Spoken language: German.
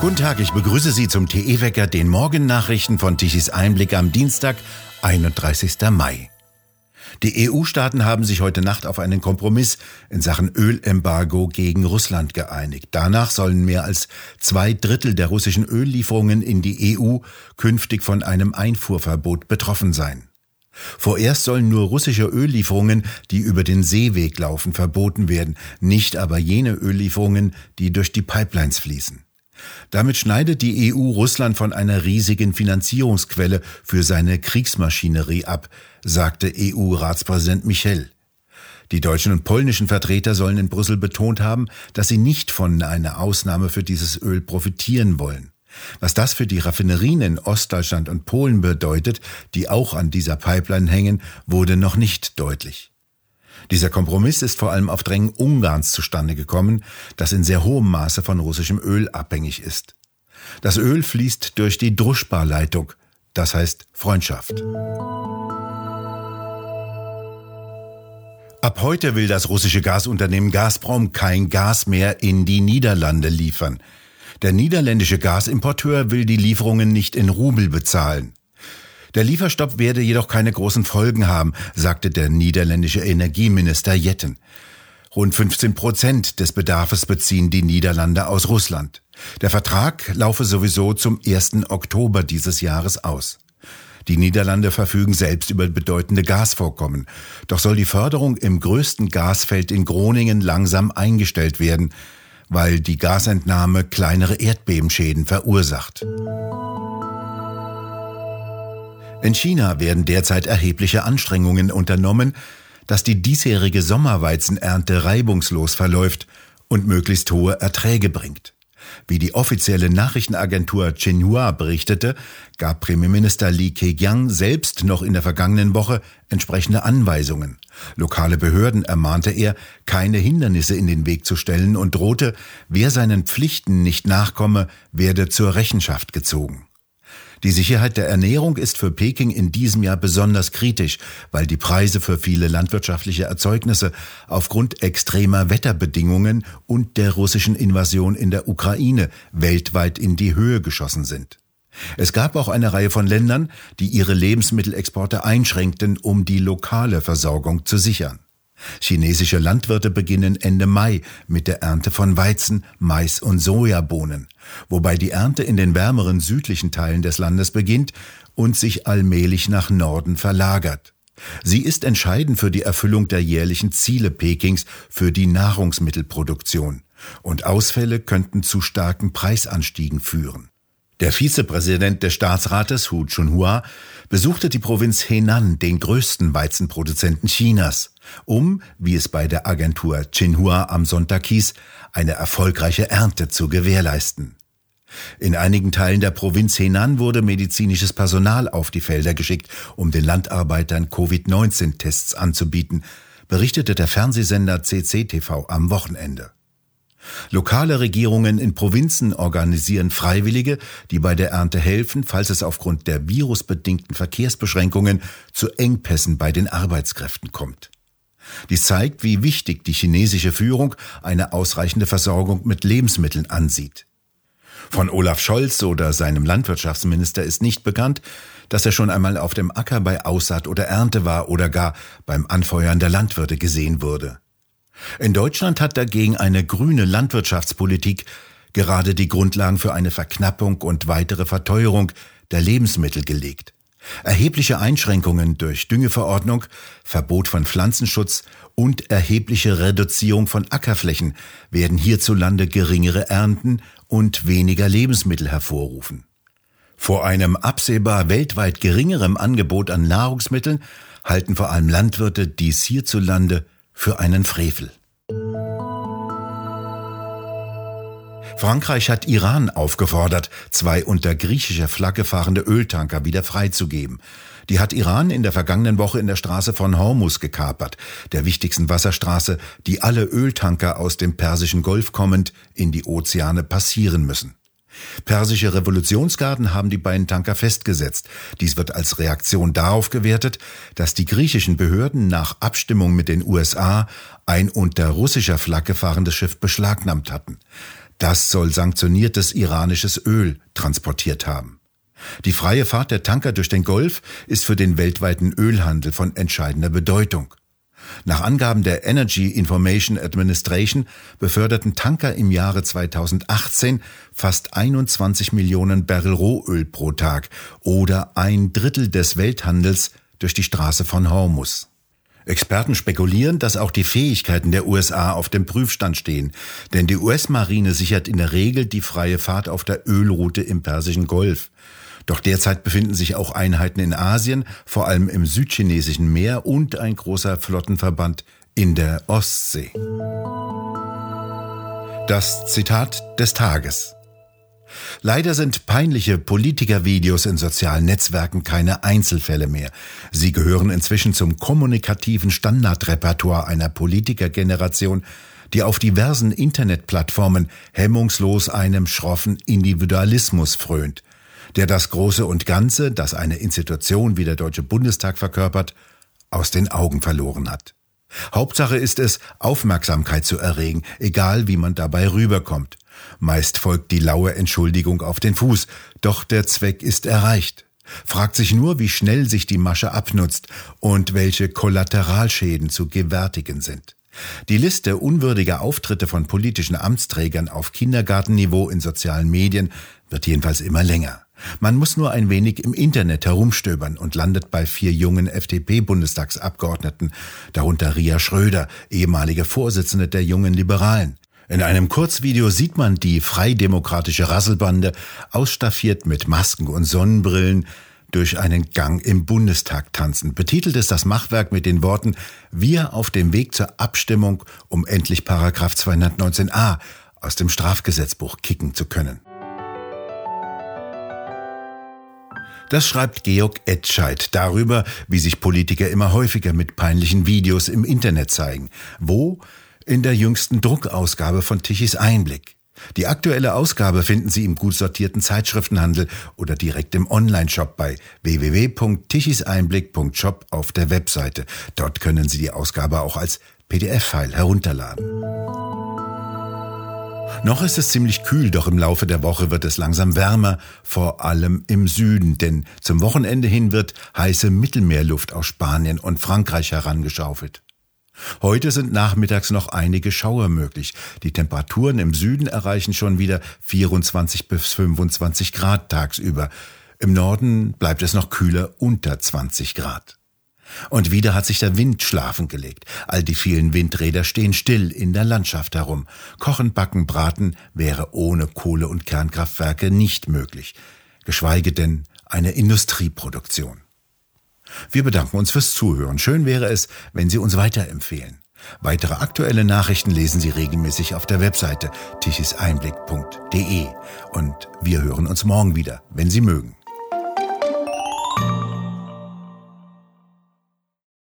Guten Tag, ich begrüße Sie zum TE-Wecker, den Morgennachrichten von Tichys Einblick am Dienstag, 31. Mai. Die EU-Staaten haben sich heute Nacht auf einen Kompromiss in Sachen Ölembargo gegen Russland geeinigt. Danach sollen mehr als zwei Drittel der russischen Öllieferungen in die EU künftig von einem Einfuhrverbot betroffen sein. Vorerst sollen nur russische Öllieferungen, die über den Seeweg laufen, verboten werden, nicht aber jene Öllieferungen, die durch die Pipelines fließen. Damit schneidet die EU Russland von einer riesigen Finanzierungsquelle für seine Kriegsmaschinerie ab, sagte EU-Ratspräsident Michel. Die deutschen und polnischen Vertreter sollen in Brüssel betont haben, dass sie nicht von einer Ausnahme für dieses Öl profitieren wollen. Was das für die Raffinerien in Ostdeutschland und Polen bedeutet, die auch an dieser Pipeline hängen, wurde noch nicht deutlich. Dieser Kompromiss ist vor allem auf Drängen Ungarns zustande gekommen, das in sehr hohem Maße von russischem Öl abhängig ist. Das Öl fließt durch die Druschba-Leitung, das heißt Freundschaft. Ab heute will das russische Gasunternehmen Gazprom kein Gas mehr in die Niederlande liefern. Der niederländische Gasimporteur will die Lieferungen nicht in Rubel bezahlen. Der Lieferstopp werde jedoch keine großen Folgen haben, sagte der niederländische Energieminister Jetten. Rund 15 Prozent des Bedarfs beziehen die Niederlande aus Russland. Der Vertrag laufe sowieso zum 1. Oktober dieses Jahres aus. Die Niederlande verfügen selbst über bedeutende Gasvorkommen. Doch soll die Förderung im größten Gasfeld in Groningen langsam eingestellt werden, weil die Gasentnahme kleinere Erdbebenschäden verursacht. In China werden derzeit erhebliche Anstrengungen unternommen, dass die diesjährige Sommerweizenernte reibungslos verläuft und möglichst hohe Erträge bringt. Wie die offizielle Nachrichtenagentur Xinhua berichtete, gab Premierminister Li Keqiang selbst noch in der vergangenen Woche entsprechende Anweisungen. Lokale Behörden ermahnte er, keine Hindernisse in den Weg zu stellen und drohte, wer seinen Pflichten nicht nachkomme, werde zur Rechenschaft gezogen. Die Sicherheit der Ernährung ist für Peking in diesem Jahr besonders kritisch, weil die Preise für viele landwirtschaftliche Erzeugnisse aufgrund extremer Wetterbedingungen und der russischen Invasion in der Ukraine weltweit in die Höhe geschossen sind. Es gab auch eine Reihe von Ländern, die ihre Lebensmittelexporte einschränkten, um die lokale Versorgung zu sichern. Chinesische Landwirte beginnen Ende Mai mit der Ernte von Weizen, Mais und Sojabohnen, wobei die Ernte in den wärmeren südlichen Teilen des Landes beginnt und sich allmählich nach Norden verlagert. Sie ist entscheidend für die Erfüllung der jährlichen Ziele Pekings für die Nahrungsmittelproduktion, und Ausfälle könnten zu starken Preisanstiegen führen. Der Vizepräsident des Staatsrates Hu Chunhua besuchte die Provinz Henan, den größten Weizenproduzenten Chinas, um, wie es bei der Agentur Xinhua am Sonntag hieß, eine erfolgreiche Ernte zu gewährleisten. In einigen Teilen der Provinz Henan wurde medizinisches Personal auf die Felder geschickt, um den Landarbeitern Covid-19-Tests anzubieten, berichtete der Fernsehsender CCTV am Wochenende. Lokale Regierungen in Provinzen organisieren Freiwillige, die bei der Ernte helfen, falls es aufgrund der virusbedingten Verkehrsbeschränkungen zu Engpässen bei den Arbeitskräften kommt. Dies zeigt, wie wichtig die chinesische Führung eine ausreichende Versorgung mit Lebensmitteln ansieht. Von Olaf Scholz oder seinem Landwirtschaftsminister ist nicht bekannt, dass er schon einmal auf dem Acker bei Aussaat oder Ernte war oder gar beim Anfeuern der Landwirte gesehen wurde. In Deutschland hat dagegen eine grüne Landwirtschaftspolitik gerade die Grundlagen für eine Verknappung und weitere Verteuerung der Lebensmittel gelegt. Erhebliche Einschränkungen durch Düngeverordnung, Verbot von Pflanzenschutz und erhebliche Reduzierung von Ackerflächen werden hierzulande geringere Ernten und weniger Lebensmittel hervorrufen. Vor einem absehbar weltweit geringerem Angebot an Nahrungsmitteln halten vor allem Landwirte dies hierzulande für einen Frevel. Frankreich hat Iran aufgefordert, zwei unter griechischer Flagge fahrende Öltanker wieder freizugeben. Die hat Iran in der vergangenen Woche in der Straße von Hormuz gekapert, der wichtigsten Wasserstraße, die alle Öltanker aus dem Persischen Golf kommend in die Ozeane passieren müssen. Persische Revolutionsgarden haben die beiden Tanker festgesetzt. Dies wird als Reaktion darauf gewertet, dass die griechischen Behörden nach Abstimmung mit den USA ein unter russischer Flagge fahrendes Schiff beschlagnahmt hatten. Das soll sanktioniertes iranisches Öl transportiert haben. Die freie Fahrt der Tanker durch den Golf ist für den weltweiten Ölhandel von entscheidender Bedeutung. Nach Angaben der Energy Information Administration beförderten Tanker im Jahre 2018 fast 21 Millionen Barrel Rohöl pro Tag oder ein Drittel des Welthandels durch die Straße von Hormus. Experten spekulieren, dass auch die Fähigkeiten der USA auf dem Prüfstand stehen, denn die US-Marine sichert in der Regel die freie Fahrt auf der Ölroute im Persischen Golf. Doch derzeit befinden sich auch Einheiten in Asien, vor allem im südchinesischen Meer und ein großer Flottenverband in der Ostsee. Das Zitat des Tages. Leider sind peinliche Politikervideos in sozialen Netzwerken keine Einzelfälle mehr. Sie gehören inzwischen zum kommunikativen Standardrepertoire einer Politikergeneration, die auf diversen Internetplattformen hemmungslos einem schroffen Individualismus frönt der das Große und Ganze, das eine Institution wie der Deutsche Bundestag verkörpert, aus den Augen verloren hat. Hauptsache ist es, Aufmerksamkeit zu erregen, egal wie man dabei rüberkommt. Meist folgt die laue Entschuldigung auf den Fuß, doch der Zweck ist erreicht. Fragt sich nur, wie schnell sich die Masche abnutzt und welche Kollateralschäden zu gewärtigen sind. Die Liste unwürdiger Auftritte von politischen Amtsträgern auf Kindergartenniveau in sozialen Medien wird jedenfalls immer länger. Man muss nur ein wenig im Internet herumstöbern und landet bei vier jungen FDP-Bundestagsabgeordneten, darunter Ria Schröder, ehemalige Vorsitzende der jungen Liberalen. In einem Kurzvideo sieht man die freidemokratische Rasselbande, ausstaffiert mit Masken und Sonnenbrillen, durch einen Gang im Bundestag tanzen. Betitelt ist das Machwerk mit den Worten Wir auf dem Weg zur Abstimmung, um endlich Paragraph 219a aus dem Strafgesetzbuch kicken zu können. Das schreibt Georg Etscheid darüber, wie sich Politiker immer häufiger mit peinlichen Videos im Internet zeigen. Wo? In der jüngsten Druckausgabe von Tichys Einblick. Die aktuelle Ausgabe finden Sie im gut sortierten Zeitschriftenhandel oder direkt im Onlineshop bei www.tichiseinblick.shop auf der Webseite. Dort können Sie die Ausgabe auch als PDF-File herunterladen. Noch ist es ziemlich kühl, doch im Laufe der Woche wird es langsam wärmer, vor allem im Süden, denn zum Wochenende hin wird heiße Mittelmeerluft aus Spanien und Frankreich herangeschaufelt. Heute sind nachmittags noch einige Schauer möglich. Die Temperaturen im Süden erreichen schon wieder 24 bis 25 Grad tagsüber. Im Norden bleibt es noch kühler unter 20 Grad. Und wieder hat sich der Wind schlafen gelegt. All die vielen Windräder stehen still in der Landschaft herum. Kochen, backen, braten wäre ohne Kohle- und Kernkraftwerke nicht möglich. Geschweige denn eine Industrieproduktion. Wir bedanken uns fürs Zuhören. Schön wäre es, wenn Sie uns weiterempfehlen. Weitere aktuelle Nachrichten lesen Sie regelmäßig auf der Webseite tichiseinblick.de. Und wir hören uns morgen wieder, wenn Sie mögen.